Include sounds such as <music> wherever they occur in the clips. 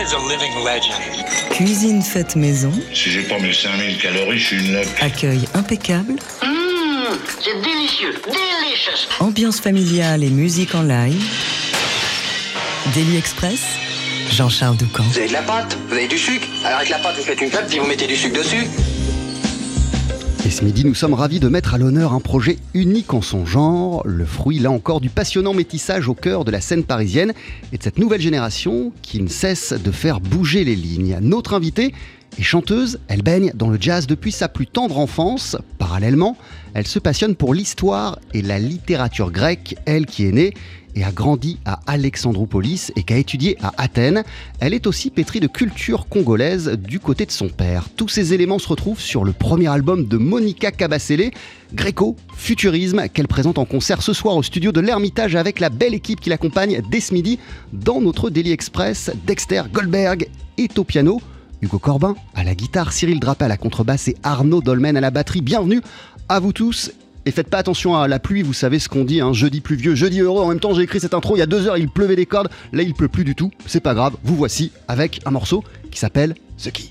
man is a living legend. Cuisine faite maison, Si j'ai pas mes 5000 calories, je suis une loque. accueil impeccable, Mmh, c'est délicieux, delicious. ambiance familiale et musique en live. Daily Express, Jean-Charles Doucan. Vous avez de la pâte Vous avez du sucre Alors avec la pâte, vous faites une pâte, puis vous mettez du sucre dessus. Et ce midi, nous sommes ravis de mettre à l'honneur un projet unique en son genre, le fruit là encore du passionnant métissage au cœur de la scène parisienne et de cette nouvelle génération qui ne cesse de faire bouger les lignes. Notre invitée est chanteuse, elle baigne dans le jazz depuis sa plus tendre enfance. Parallèlement, elle se passionne pour l'histoire et la littérature grecque, elle qui est née et a grandi à Alexandroupolis et qui a étudié à Athènes. Elle est aussi pétrie de culture congolaise du côté de son père. Tous ces éléments se retrouvent sur le premier album de Monica Cabacele, Greco, Futurisme, qu'elle présente en concert ce soir au studio de l'Ermitage avec la belle équipe qui l'accompagne dès ce midi dans notre Daily Express. Dexter Goldberg est au piano. Hugo Corbin à la guitare, Cyril Drapé à la contrebasse et Arnaud Dolmen à la batterie. Bienvenue à vous tous et faites pas attention à la pluie, vous savez ce qu'on dit, hein, jeudi pluvieux, jeudi heureux. En même temps, j'ai écrit cette intro il y a deux heures, il pleuvait des cordes. Là, il pleut plus du tout. C'est pas grave, vous voici avec un morceau qui s'appelle The Key.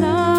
No.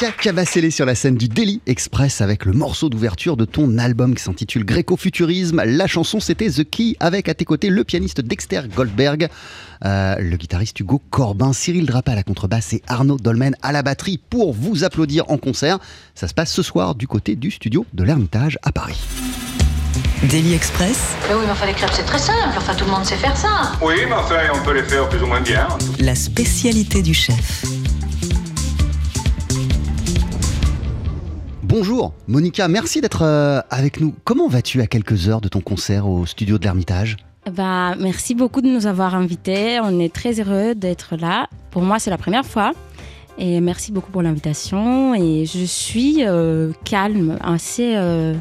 Monica Cavacellé sur la scène du Daily Express avec le morceau d'ouverture de ton album qui s'intitule Gréco-Futurisme. La chanson c'était The Key avec à tes côtés le pianiste Dexter Goldberg, euh, le guitariste Hugo Corbin, Cyril Drapa à la contrebasse et Arnaud Dolmen à la batterie pour vous applaudir en concert. Ça se passe ce soir du côté du studio de l'Ermitage à Paris. Daily Express, Mais oui, mais enfin, les crêpes, c'est très simple. Enfin, tout le monde sait faire ça. Oui, mais enfin, on peut les faire plus ou moins bien. la spécialité du chef. Bonjour Monica, merci d'être euh, avec nous. Comment vas-tu à quelques heures de ton concert au studio de l'Ermitage? Bah, merci beaucoup de nous avoir invités. On est très heureux d'être là. Pour moi, c'est la première fois. Et merci beaucoup pour l'invitation. Et je suis euh, calme, assez. euh,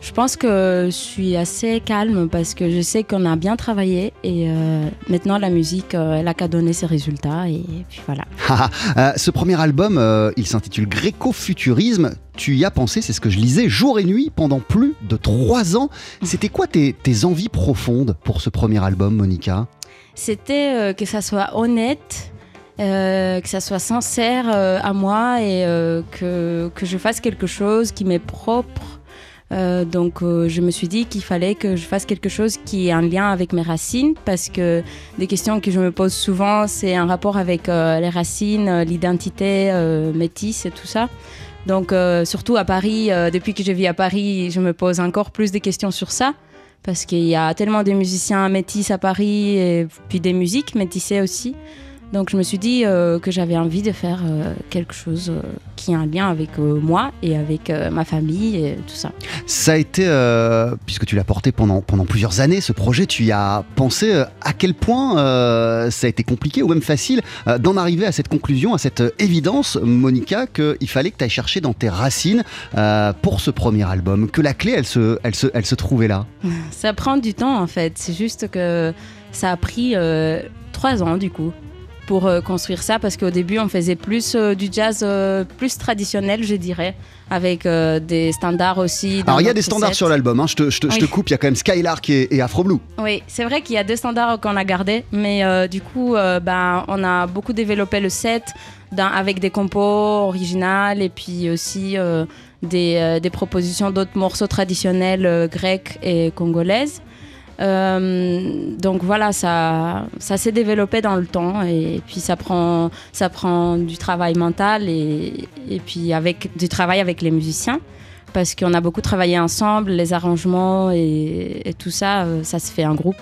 je pense que je suis assez calme parce que je sais qu'on a bien travaillé. Et euh, maintenant, la musique, euh, elle a qu'à donner ses résultats. Et puis voilà. Haha, <laughs> euh, ce premier album, il s'intitule Gréco-Futurisme. Tu y as pensé, c'est ce que je lisais, jour et nuit pendant plus de trois ans. C'était quoi tes, tes envies profondes pour ce premier album, Monica? C'était que ça soit honnête, euh, que ça soit sincère euh, à moi et euh, que, que je fasse quelque chose qui m'est propre. Euh, donc euh, je me suis dit qu'il fallait que je fasse quelque chose qui ait un lien avec mes racines parce que des questions que je me pose souvent c'est un rapport avec euh, les racines, l'identité métisse et tout ça. Donc surtout à Paris, depuis que je vis à Paris, je me pose encore plus de questions sur ça parce qu'il y a tellement de musiciens métis à Paris et puis des musiques métissées aussi. Donc je me suis dit euh, que j'avais envie de faire euh, quelque chose euh, qui a un lien avec moi et avec ma famille et tout ça. Ça a été, puisque tu l'as porté pendant, pendant plusieurs années, ce projet, tu y as pensé à quel point ça a été compliqué ou même facile d'en arriver à cette conclusion, à cette évidence, Monica, qu'il fallait que tu ailles chercher dans tes racines pour ce premier album, que la clé, elle se, elle se, elle se trouvait là? Ça prend du temps en fait. C'est juste que ça a pris trois ans du coup pour euh, construire ça parce qu'au début on faisait plus euh, du jazz euh, plus traditionnel je dirais avec euh, des standards aussi. Alors il y a des standards sur l'album, hein, je, te, je, te, je te Oui. coupe, il y a quand même Skylark et, et Afro Blue. Oui, c'est vrai qu'il y a deux standards qu'on a gardés, mais euh, du coup, euh, ben, on a beaucoup développé le set dans- avec des compos originales et puis aussi des, des propositions d'autres morceaux traditionnels grecs et congolaises. Euh, donc voilà, ça, ça s'est développé dans le temps et puis ça prend, ça prend du travail mental et, et puis avec du travail avec les musiciens parce qu'on a beaucoup travaillé ensemble, les arrangements et, et tout ça, euh, ça se fait en groupe.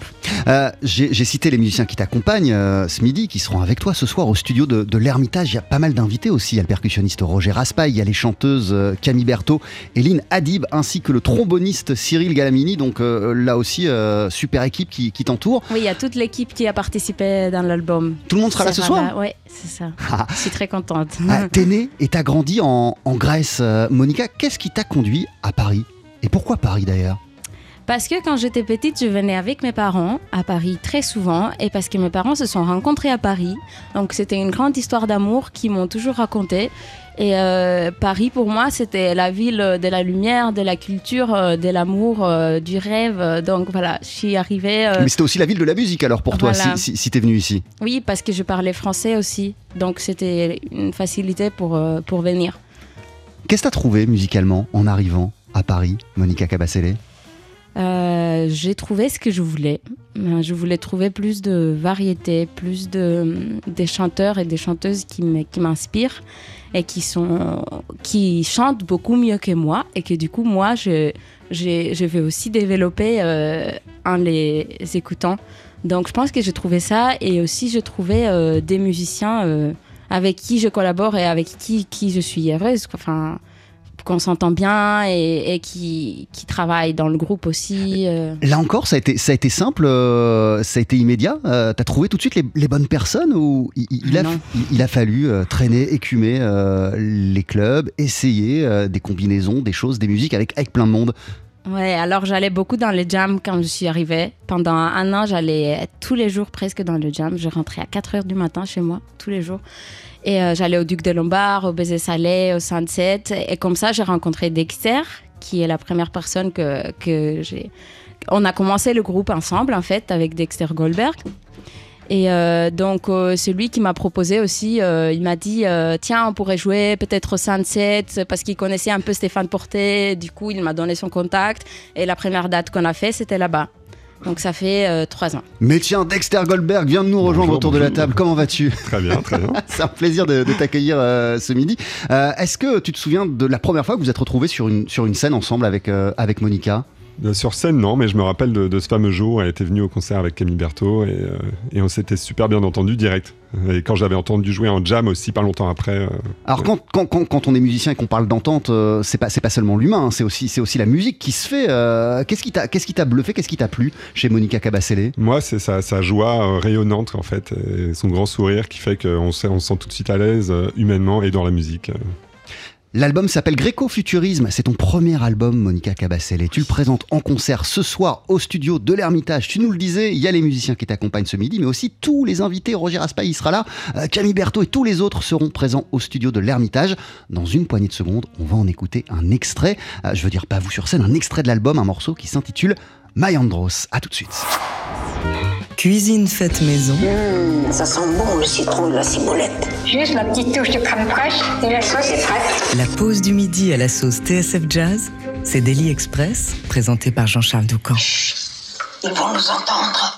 Euh, J'ai cité les musiciens qui t'accompagnent euh, ce midi, qui seront avec toi ce soir au studio de, de l'Ermitage. Il y a pas mal d'invités aussi. Il y a le percussionniste Roger Raspail, il y a les chanteuses Camille Berthaud et Lynn Hadib, ainsi que le tromboniste Cyril Galamini. Donc là aussi, super équipe qui, qui t'entoure. Oui, il y a toute l'équipe qui a participé dans l'album. Tout le monde sera là ce soir Oui, c'est ça. Ah. Je suis très contente. Ah, T'es né et t'as grandi en, en Grèce. Monica, qu'est-ce qui t'a conduit à Paris Et pourquoi Paris d'ailleurs? Parce que quand j'étais petite, je venais avec mes parents à Paris très souvent et parce que mes parents se sont rencontrés à Paris. Donc c'était une grande histoire d'amour qu'ils m'ont toujours racontée. Et euh, Paris, pour moi, c'était la ville de la lumière, de la culture, euh, de l'amour, euh, du rêve. Donc voilà, je suis arrivée. euh, Mais c'était aussi la ville de la musique alors pour toi, Voilà. si, si, si t'es venu ici? Oui, parce que je parlais français aussi. Donc c'était une facilité pour, pour venir. Qu'est-ce que t'as trouvé musicalement en arrivant à Paris, Monica Cabacele Euh, j'ai trouvé ce que je voulais. Euh, Je voulais trouver plus de variété, plus de des chanteurs et des chanteuses qui m'inspirent et qui sont qui chantent beaucoup mieux que moi et que du coup moi je vais aussi développer euh, en les écoutant. Donc je pense que j'ai trouvé ça et aussi j'ai trouvé des musiciens avec qui je collabore et avec qui, qui je suis heureuse. quoi. Enfin, qu'on s'entend bien et, et qui, qui travaillent dans le groupe aussi. euh. Là encore, ça a été, ça a été simple, euh, ça a été immédiat. Euh, T'as trouvé tout de suite les, les bonnes personnes ou il, a, il, il a fallu euh, traîner, écumer les clubs, essayer des combinaisons, des choses, des musiques avec, avec plein de monde? Ouais, alors j'allais beaucoup dans les jams quand je suis arrivée. Pendant un an, j'allais tous les jours presque dans le jam. Je rentrais à 4 heures du matin chez moi, tous les jours. Et euh, j'allais au Duc de Lombard, au Baiser Salé, au Sunset. Et comme ça, j'ai rencontré Dexter, qui est la première personne que, que j'ai. On a commencé le groupe ensemble, en fait, avec Dexter Goldberg. Et euh, donc, euh, c'est lui qui m'a proposé aussi. euh, il m'a dit euh, Tiens, on pourrait jouer peut-être au Sunset, parce qu'il connaissait un peu Stéphane Porté. Du coup, il m'a donné son contact. Et la première date qu'on a fait, c'était là-bas. Donc, ça fait euh, trois ans. Mais tiens, Dexter Goldberg vient de nous rejoindre Bonjour, autour de la bonjour. table. Comment vas-tu? Très bien, très bien. <laughs> C'est un plaisir de, de t'accueillir euh, ce midi. Euh, Est-ce que tu te souviens de la première fois que vous êtes retrouvés sur une, sur une scène ensemble avec, euh, avec Monica? Euh, Sur scène, non, mais je me rappelle de, de ce fameux jour. Elle était venue au concert avec Camille Berthaud et, euh, et on s'était super bien entendu direct. Et quand j'avais entendu jouer en jam aussi, pas longtemps après. euh, Alors quand, quand, quand, quand on est musicien et qu'on parle d'entente, euh, c'est pas, seulement l'humain, hein, c'est aussi, la musique qui se fait. euh, qu'est-ce qui t'a bluffé, qu'est-ce qui t'a plu chez Monica Cabasele? Moi, c'est sa, sa joie euh, rayonnante en fait, et son grand sourire qui fait qu'on se, on se sent tout de suite à l'aise euh, humainement et dans la musique. L'album s'appelle Gréco-Futurisme, c'est ton premier album Monica Cabasele. Tu le présentes en concert ce soir au studio de l'Ermitage. Tu nous le disais, il y a les musiciens qui t'accompagnent ce midi, mais aussi tous les invités. Roger Raspail il sera là, euh, Camille Berthaud et tous les autres seront présents au studio de l'Ermitage. Dans une poignée de secondes, on va en écouter un extrait. Euh, je veux dire pas vous sur scène, un extrait de l'album, un morceau qui s'intitule My Andros. À tout de suite. Cuisine faite maison, Ça sent bon le citron de la ciboulette. Juste la petite touche de crème fraîche et la sauce est prête. la pause du midi à la sauce TSF Jazz, c'est Daily Express, présenté par Jean-Charles Doucan. Ils vont nous entendre.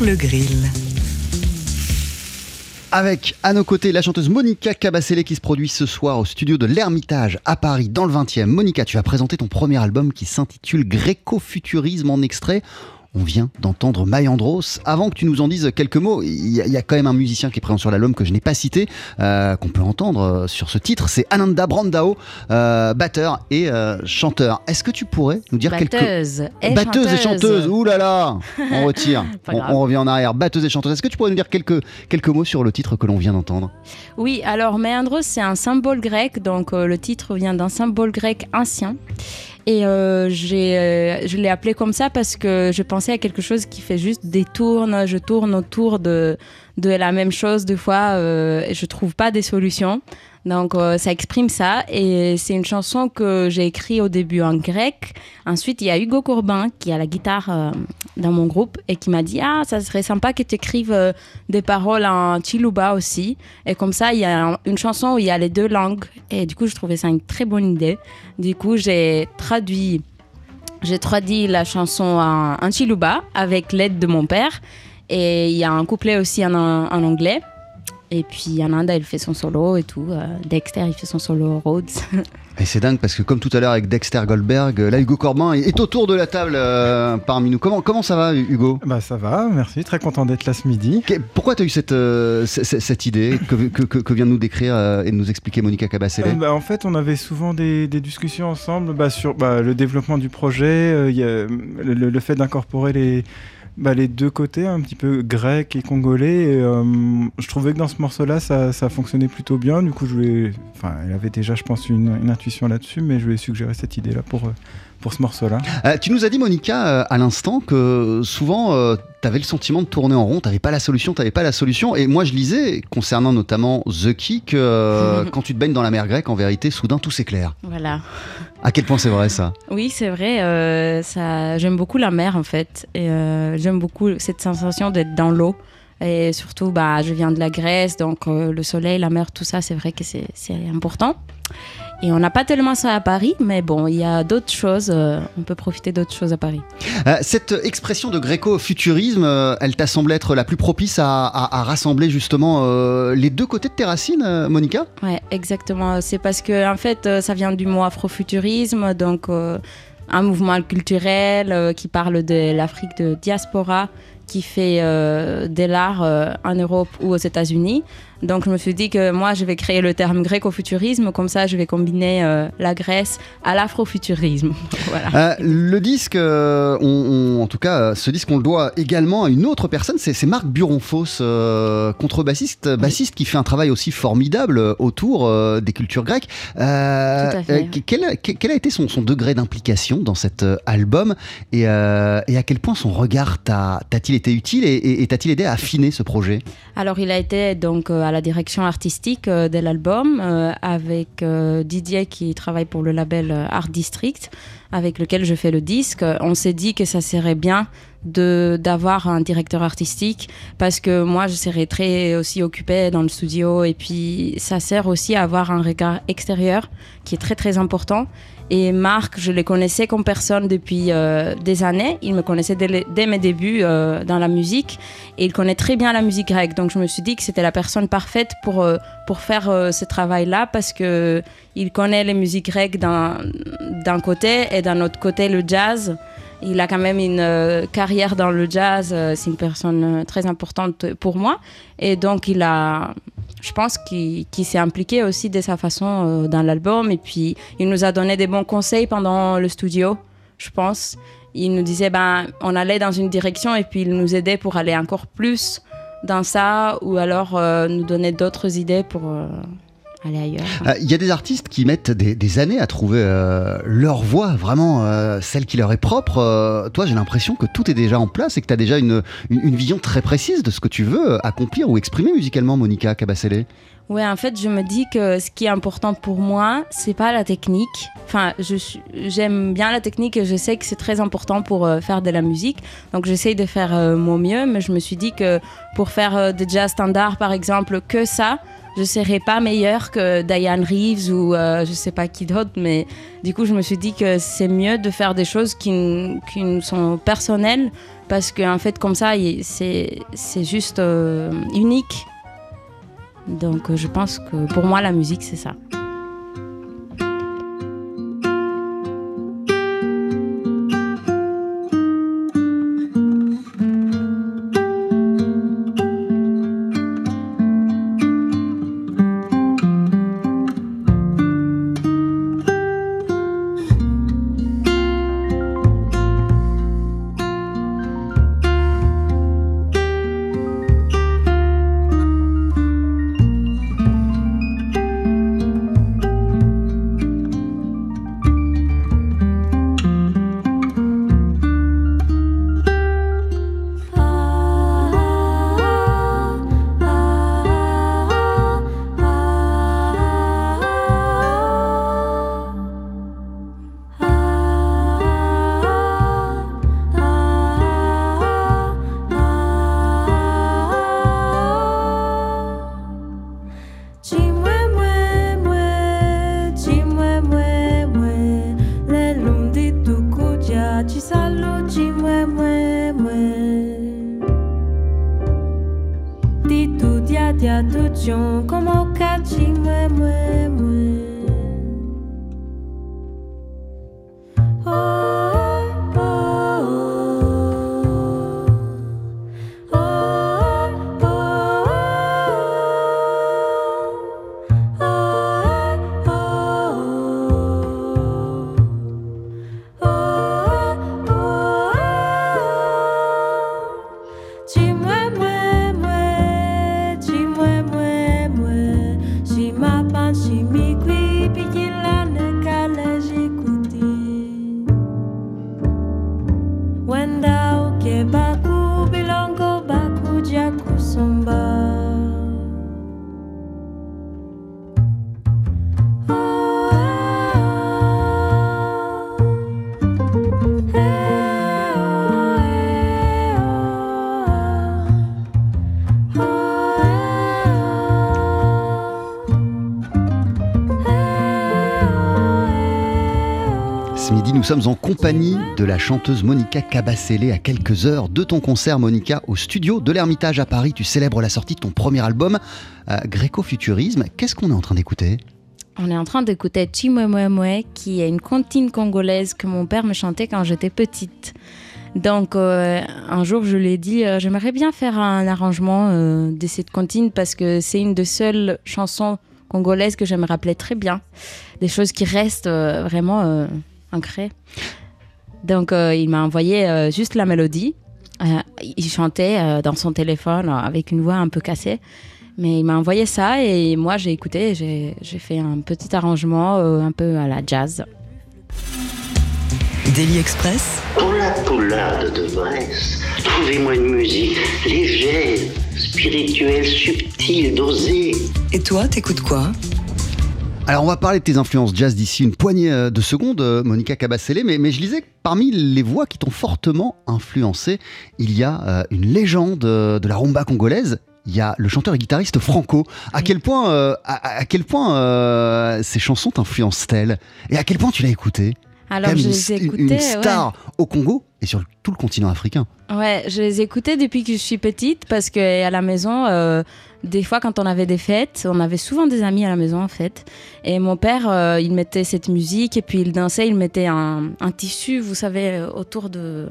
Le grill. Avec à nos côtés la chanteuse Monica Cabasele qui se produit ce soir au studio de l'Ermitage à Paris dans le 20e. Monica, tu as présenté ton premier album qui s'intitule Gréco-futurisme en extrait. On vient d'entendre Mayandros. Avant que tu nous en dises quelques mots, il y, a quand même un musicien qui est présent sur l'album que je n'ai pas cité, euh, qu'on peut entendre euh, sur ce titre. C'est Ananda Brandao, euh, batteur et chanteur. Est-ce que tu pourrais nous dire Batteuse quelques et batteuse chanteuse. et chanteuse Ouh là là, <laughs> on retire, on, revient en arrière. Batteuse et chanteuse. Est-ce que tu pourrais nous dire quelques quelques mots sur le titre que l'on vient d'entendre? Oui, alors Méandros, c'est un symbole grec, donc le titre vient d'un symbole grec ancien. Et euh, euh, je l'ai appelé comme ça parce que je pensais à quelque chose qui fait juste des tournes, je tourne autour de, de la même chose deux fois euh, et je trouve pas des solutions. Donc euh, ça exprime ça et c'est une chanson que j'ai écrite au début en grec. Ensuite, il y a Hugo Corbin qui a la guitare euh, dans mon groupe et qui m'a dit ah ça serait sympa que tu écrives euh, des paroles en chiluba aussi. Et comme ça, il y a un- une chanson où il y a les deux langues et du coup, je trouvais ça une très bonne idée. Du coup, j'ai traduit j'ai traduit la chanson en, en avec l'aide de mon père et il y a un couplet aussi en anglais. Et puis Ananda, il fait son solo et tout. Euh, Dexter, il fait son solo Rhodes. Et c'est dingue parce que comme tout à l'heure avec Dexter Goldberg, là Hugo Corbin est- autour de la table euh, parmi nous. Comment, comment ça va Hugo? Bah ça va, merci, très content d'être là ce midi. Que- Pourquoi tu as eu cette, euh, cette idée que, que- que- que vient de nous décrire euh, et de nous expliquer Monica Cabasele? Euh, bah, en fait, on avait souvent des, des discussions ensemble bah, sur bah, le développement du projet, euh, il y a, le, le- le fait d'incorporer les, bah, les deux côtés, un petit peu grec et congolais. et, euh, je trouvais que dans ce morceau-là, ça, ça fonctionnait plutôt bien. Du coup, je enfin, elle avait déjà, je pense, une, une intuition là-dessus, mais je lui ai suggéré cette idée-là pour, euh, pour ce morceau-là. Euh, Tu nous as dit Monica euh, à l'instant que souvent tu avais le sentiment de tourner en rond, tu n'avais pas la solution, tu n'avais pas la solution. Et moi je lisais, concernant notamment The Key, que euh, <laughs> quand tu te baignes dans la mer grecque, en vérité, soudain tout s'éclaire. voilà. À quel point c'est vrai ça? Oui, c'est vrai. euh, ça, j'aime beaucoup la mer en fait. Et euh, j'aime beaucoup cette sensation d'être dans l'eau. Et surtout, bah, je viens de la Grèce, donc euh, le soleil, la mer, tout ça, c'est vrai que c'est important. Et on n'a pas tellement ça à Paris, mais bon, il y a d'autres choses. euh, on peut profiter d'autres choses à Paris. Euh, Cette expression de gréco-futurisme, euh, elle t'a semblé être la plus propice à, à- à rassembler justement les deux côtés de tes racines, Monica? Ouais, exactement. C'est parce que en fait, ça vient du mot afrofuturisme, donc un mouvement culturel qui parle de l'Afrique de diaspora, qui fait de l'art en Europe ou aux États-Unis. Donc je me suis dit que moi, je vais créer le terme gréco-futurisme, comme ça, je vais combiner euh, la Grèce à l'afrofuturisme. <laughs> voilà. Euh, le disque, euh, on- on- en tout cas, ce disque, on le doit également à une autre personne, c'est Marc Buronfos, contrebassiste, bassiste, qui fait un travail aussi formidable autour des cultures grecques. Tout à fait. quel, a- quel a été son, son degré d'implication dans cet album? Et, et à quel point son regard t'a- t'a-t-il été utile et, et- et t'a-t-il aidé à affiner ce projet? Alors, il a été donc à la direction artistique euh, de l'album euh, avec euh, Didier qui travaille pour le label Art District, avec lequel je fais le disque. On s'est dit que ça serait bien de d'avoir un directeur artistique parce que moi je serais très aussi occupée dans le studio et puis ça sert aussi à avoir un regard extérieur qui est très très important et Marc je le connaissais comme personne depuis euh, des années il me connaissait dès, mes débuts euh, dans la musique et il connaît très bien la musique grecque donc je me suis dit que c'était la personne parfaite pour euh, pour faire ce travail là parce que il connaît les musiques grecques d'un côté et d'un autre côté le jazz il a quand même une carrière dans le jazz. c'est une personne très importante pour moi. Et donc, il a, je pense qu'il s'est impliqué aussi de sa façon euh, dans l'album. Et puis, il nous a donné des bons conseils pendant le studio, je pense. Il nous disait, ben, on allait dans une direction et puis il nous aidait pour aller encore plus dans ça ou alors euh, nous donner d'autres idées pour euh, aller ailleurs. Euh, Il y a des artistes qui mettent des, des années à trouver euh, leur voix, vraiment euh, celle qui leur est propre. Euh, toi, j'ai l'impression que tout est déjà en place et que tu as déjà une, une, une vision très précise de ce que tu veux accomplir ou exprimer musicalement, Monica Cabasele. Ouais, en fait, je me dis que ce qui est important pour moi, c'est pas la technique. Enfin, j'aime bien la technique et je sais que c'est très important pour euh, faire de la musique. Donc, j'essaye de faire euh, mon mieux, mais je me suis dit que pour faire euh, des jazz standards, par exemple, que ça, je serais pas meilleure que Diane Reeves ou euh, je sais pas qui d'autre, mais du coup, je me suis dit que c'est mieux de faire des choses qui, qui nous sont personnelles parce qu'en fait, comme ça, c'est juste euh, unique. Donc, euh, je pense que pour moi, la musique, c'est ça. Nous sommes en compagnie de la chanteuse Monica Cabacele à quelques heures de ton concert, Monica, au studio de l'Ermitage à Paris. Tu célèbres la sortie de ton premier album, euh, Gréco-Futurisme. Qu'est-ce qu'on est en train d'écouter? On est en train d'écouter Chimwemwemwe, qui est une comptine congolaise que mon père me chantait quand j'étais petite. Donc euh, un jour, je lui ai dit, euh, j'aimerais bien faire un arrangement euh, de cette comptine parce que c'est une des seules chansons congolaises que je me rappelais très bien. Des choses qui restent euh, vraiment ancrées. Donc euh, il m'a envoyé euh, juste la mélodie. Euh, il chantait euh, dans son téléphone euh, avec une voix un peu cassée. Mais il m'a envoyé ça et moi j'ai écouté, et j'ai j'ai fait un petit arrangement euh, un peu à la jazz. Daily Express, Pour la poularde de Bresse, trouvez-moi une musique légère, spirituelle, subtile, dosée. Et toi, t'écoutes quoi? Alors, on va parler de tes influences jazz d'ici une poignée euh, de secondes, euh, Monica Cabacele, mais, mais je lisais que parmi les voix qui t'ont fortement influencé, il y a euh, une légende de la rumba congolaise. Il y a le chanteur et guitariste Franco. À quel point, euh, à, à quel point euh, ces chansons t'influencent-elles? Et à quel point tu l'as écouté Alors même je les ai une- ouais. star au Congo et sur tout le continent africain. Ouais, je les écoutais depuis que je suis petite parce que à la maison, euh, des fois quand on avait des fêtes, on avait souvent des amis à la maison en fait. Et mon père, euh, il mettait cette musique et puis il dansait, il mettait un, un tissu, vous savez, euh, autour de,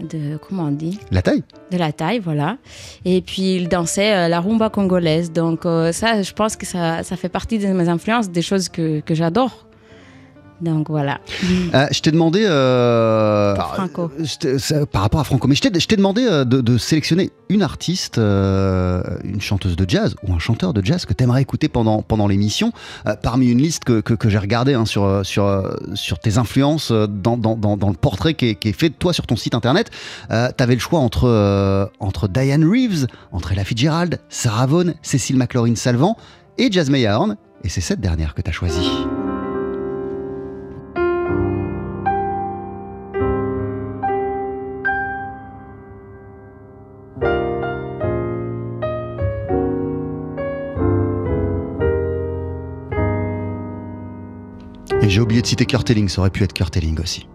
de comment on dit? La taille de la taille, voilà. Et puis il dansait euh, la rumba congolaise. Donc euh, ça, je pense que ça, ça fait partie de mes influences, des choses que, que j'adore. Donc voilà. <laughs> Euh, je t'ai demandé. euh, Pour Franco. je par rapport à Franco, mais je t'ai demandé euh, de, de sélectionner une artiste, une chanteuse de jazz ou un chanteur de jazz que tu aimerais écouter pendant, pendant l'émission. Parmi une liste que, que, que j'ai regardée hein, sur, sur, sur tes influences dans, dans, dans, dans le portrait qui est, qui est fait de toi sur ton site internet, tu avais le choix entre, entre Diane Reeves, entre Ella Fitzgerald, Sarah Vaughan, Cécile McLaurin Salvant et Jazz Horn. Et c'est cette dernière que tu as choisie. J'ai oublié de citer carteling, ça aurait pu être carteling aussi.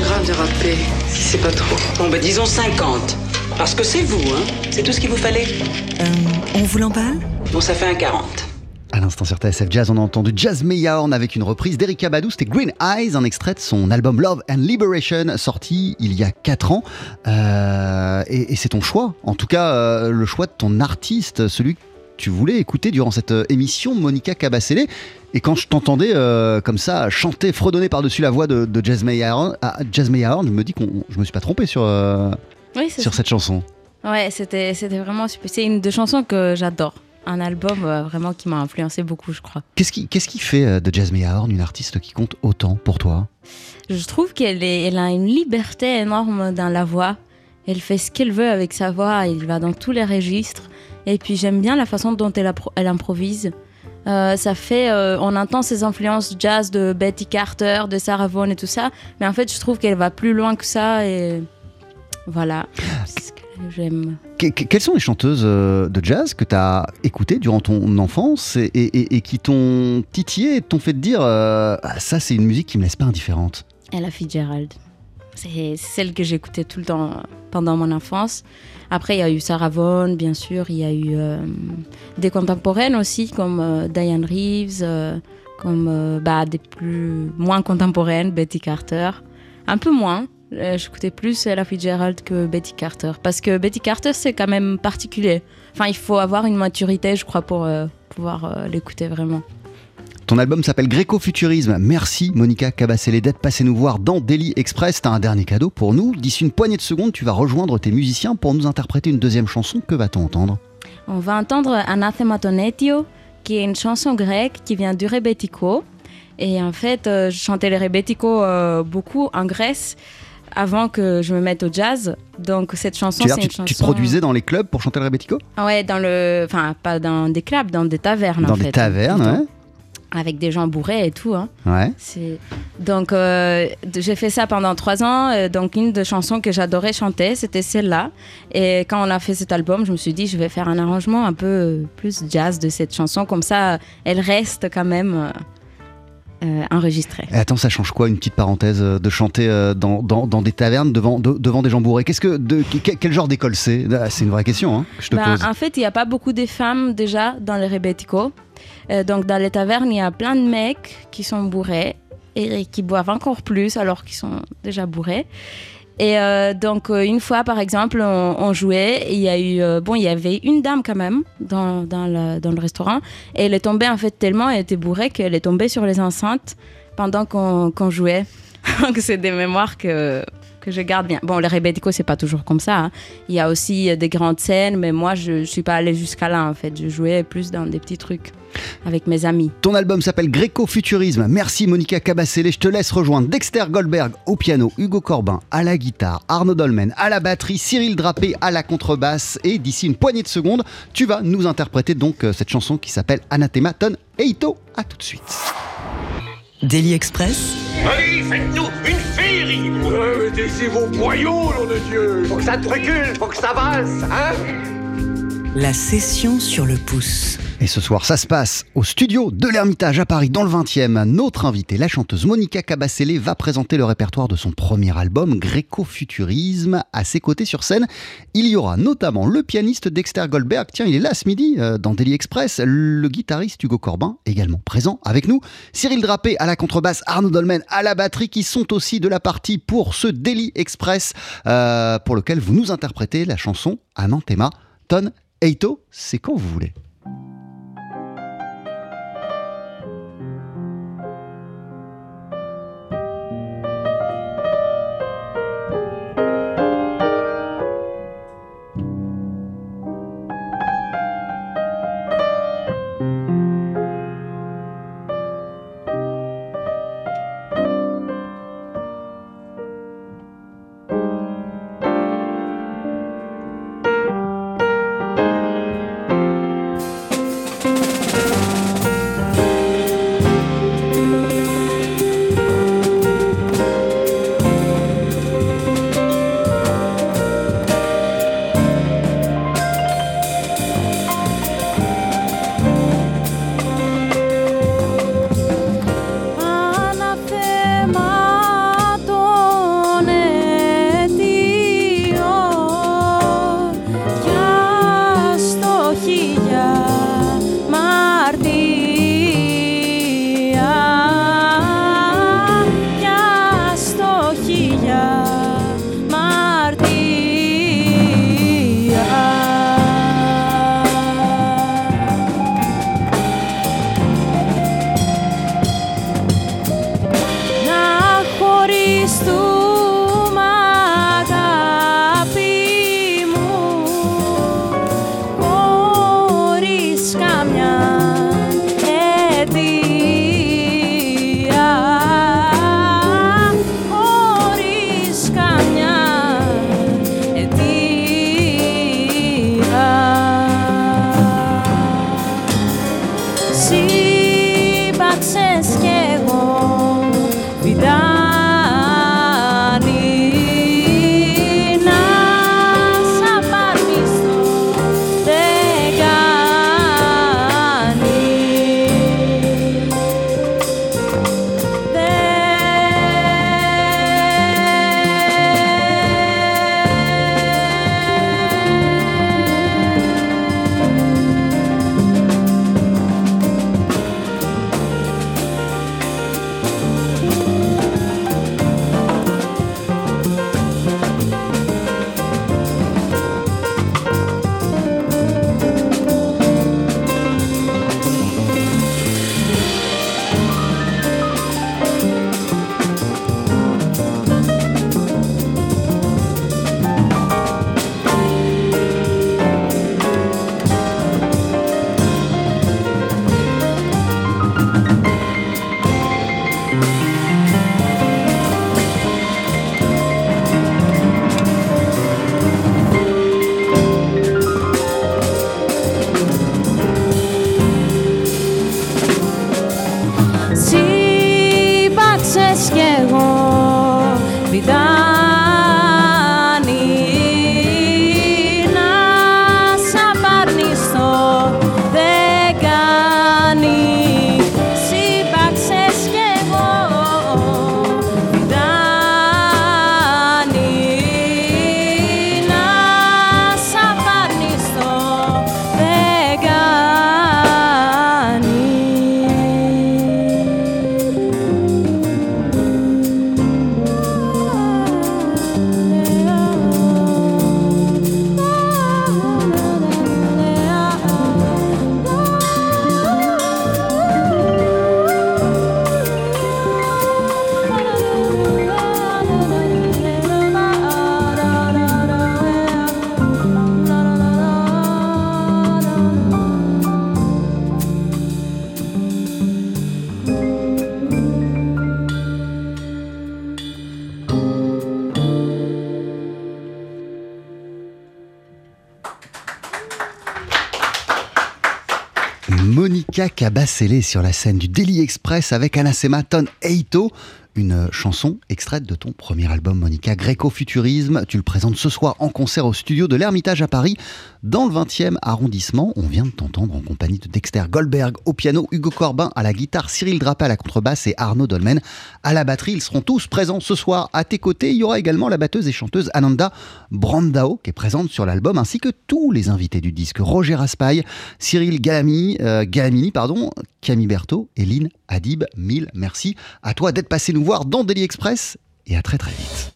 Grammes de râpé, si c'est pas trop. Bon, ben disons 50. Parce que c'est vous, hein C'est tout ce qu'il vous fallait Euh, on vous l'emballe? Bon, ça fait un 40. À l'instant sur TSF Jazz, on a entendu Jazz Mayhorn avec une reprise d'Erika Badu, c'était Green Eyes, un extrait de son album Love and Liberation, sorti il y a 4 ans. Euh, et et c'est ton choix, en tout cas euh, le choix de ton artiste, celui que tu voulais écouter durant cette euh, émission, Monica Cabacele. Et quand je t'entendais euh, comme ça chanter, fredonner par-dessus la voix de, de Jazz Mayhorn, ah, je me dis qu'on, je me suis pas trompé sur, euh, Oui, sur ça. cette chanson. Ouais, c'était c'était vraiment super. C'est une des chansons que j'adore. Un album euh, vraiment qui m'a influencé beaucoup, je crois. Qu'est-ce qui, qu'est-ce qui fait de Jazz Mayhorn une artiste qui compte autant pour toi? Je trouve qu'elle est- elle a une liberté énorme dans la voix. Elle fait ce qu'elle veut avec sa voix. Elle va dans tous les registres. Et puis j'aime bien la façon dont elle, improvise. Euh, ça fait, euh, on entend ses influences jazz de Betty Carter, de Sarah Vaughan et tout ça, mais en fait je trouve qu'elle va plus loin que ça et voilà. Ce que j'aime. Que- que- quelles sont les chanteuses euh, de jazz que tu as écoutées durant ton enfance et, et- et- et qui t'ont titillé et t'ont fait te dire euh, Ah, ça c'est une musique qui me laisse pas indifférente? Ella Fitzgerald. C'est celle que j'écoutais tout le temps pendant mon enfance. Après, il y a eu Sarah Vaughan, bien sûr. Il y a eu euh, des contemporaines aussi, comme euh, Diane Reeves, euh, comme bah, des plus moins contemporaines, Betty Carter. Un peu moins. J'écoutais plus Ella Fitzgerald que Betty Carter. Parce que Betty Carter, c'est quand même particulier. Enfin, il faut avoir une maturité, je crois, pour pouvoir l'écouter vraiment. Ton album s'appelle Gréco-Futurisme. Merci Monica Cabacele d'être passée nous voir dans Daily Express. T'as un dernier cadeau pour nous. D'ici une poignée de secondes, tu vas rejoindre tes musiciens pour nous interpréter une deuxième chanson. Que va-t-on entendre? On va entendre Anathema Tonetio, qui est une chanson grecque qui vient du rebetiko. Et en fait, euh, je chantais le rebetiko euh, beaucoup en Grèce avant que je me mette au jazz. Donc cette chanson, c'est une tu, chanson. tu te produisais dans les clubs pour chanter le rebetiko Ouais, dans le, enfin pas dans des clubs, dans des tavernes. Dans en des fait, tavernes, ouais. Avec des gens bourrés et tout. Hein. Ouais. Donc, euh, j'ai fait ça pendant trois ans. euh, donc, une des chansons que j'adorais chanter, c'était celle-là. Et quand on a fait cet album, je me suis dit, je vais faire un arrangement un peu euh, plus jazz de cette chanson. Comme ça, elle reste quand même euh, enregistrée. Et attends, ça change quoi une petite parenthèse euh, de chanter euh, dans, dans- dans des tavernes devant, de- devant des gens bourrés? Qu'est-ce que de, que- quelle genre d'école c'est? Ah, C'est une vraie question hein, que je te Ben, pose. en fait, il n'y a pas beaucoup de femmes déjà dans les rebetiko. Euh, donc, dans les tavernes, il y a plein de mecs qui sont bourrés et, et qui boivent encore plus alors qu'ils sont déjà bourrés. Et euh, donc, euh, une fois, par exemple, on, jouait il y a eu. euh, bon, il y avait une dame quand même dans, dans, le, dans le restaurant. Et elle est tombée, en fait, tellement elle était bourrée qu'elle est tombée sur les enceintes pendant qu'on qu'on jouait. <laughs> donc, c'est des mémoires que, que je garde bien. Bon, les rebetiko, c'est pas toujours comme ça. hein. Il y a aussi euh, des grandes scènes, mais moi, je, je suis pas allée jusqu'à là, en fait. Je jouais plus dans des petits trucs avec mes amis. Ton album s'appelle Gréco-Futurisme. Merci Monica Cabacele. Je te laisse rejoindre Dexter Goldberg au piano, Hugo Corbin à la guitare, Arnaud Dolmen à la batterie, Cyril Drapé à la contrebasse. Et d'ici une poignée de secondes, tu vas nous interpréter donc euh, cette chanson qui s'appelle Anathema Ton Eito. À tout de suite. Daily Express, Allez, faites-nous une féerie Mettez vos boyaux, nom de Dieu. Faut que ça te recule, faut que ça avance, hein? La session sur le pouce. Et ce soir, ça se passe au studio de l'Ermitage à Paris, dans le 20e. Notre invitée, la chanteuse Monica Cabacele, va présenter le répertoire de son premier album, Gréco-Futurisme. À ses côtés sur scène, il y aura notamment le pianiste Dexter Goldberg. Tiens, il est là ce midi euh, dans Daily Express. Le guitariste Hugo Corbin, également présent avec nous. Cyril Drapé à la contrebasse, Arnaud Dolmen à la batterie, qui sont aussi de la partie pour ce Daily Express, euh, pour lequel vous nous interprétez la chanson Anantema Ton Eito. C'est quand vous voulez. Monica Cabasele sur la scène du Daily Express avec Anasema Ton Eito. Une chanson extraite de ton premier album Monica Gréco-Futurisme. Tu le présentes ce soir en concert au studio de l'Ermitage à Paris, dans le 20e arrondissement. On vient de t'entendre en compagnie de Dexter Goldberg au piano, Hugo Corbin à la guitare, Cyril Drapé à la contrebasse et Arnaud Dolmen à la batterie. Ils seront tous présents ce soir à tes côtés. Il y aura également la batteuse et chanteuse Ananda Brandao qui est présente sur l'album, ainsi que tous les invités du disque Roger Raspail, Cyril Galami, euh, pardon, Camille Berthaud et Lynn Adib. Mille merci à toi d'être passé nous voir dans Daily Express et à très très vite.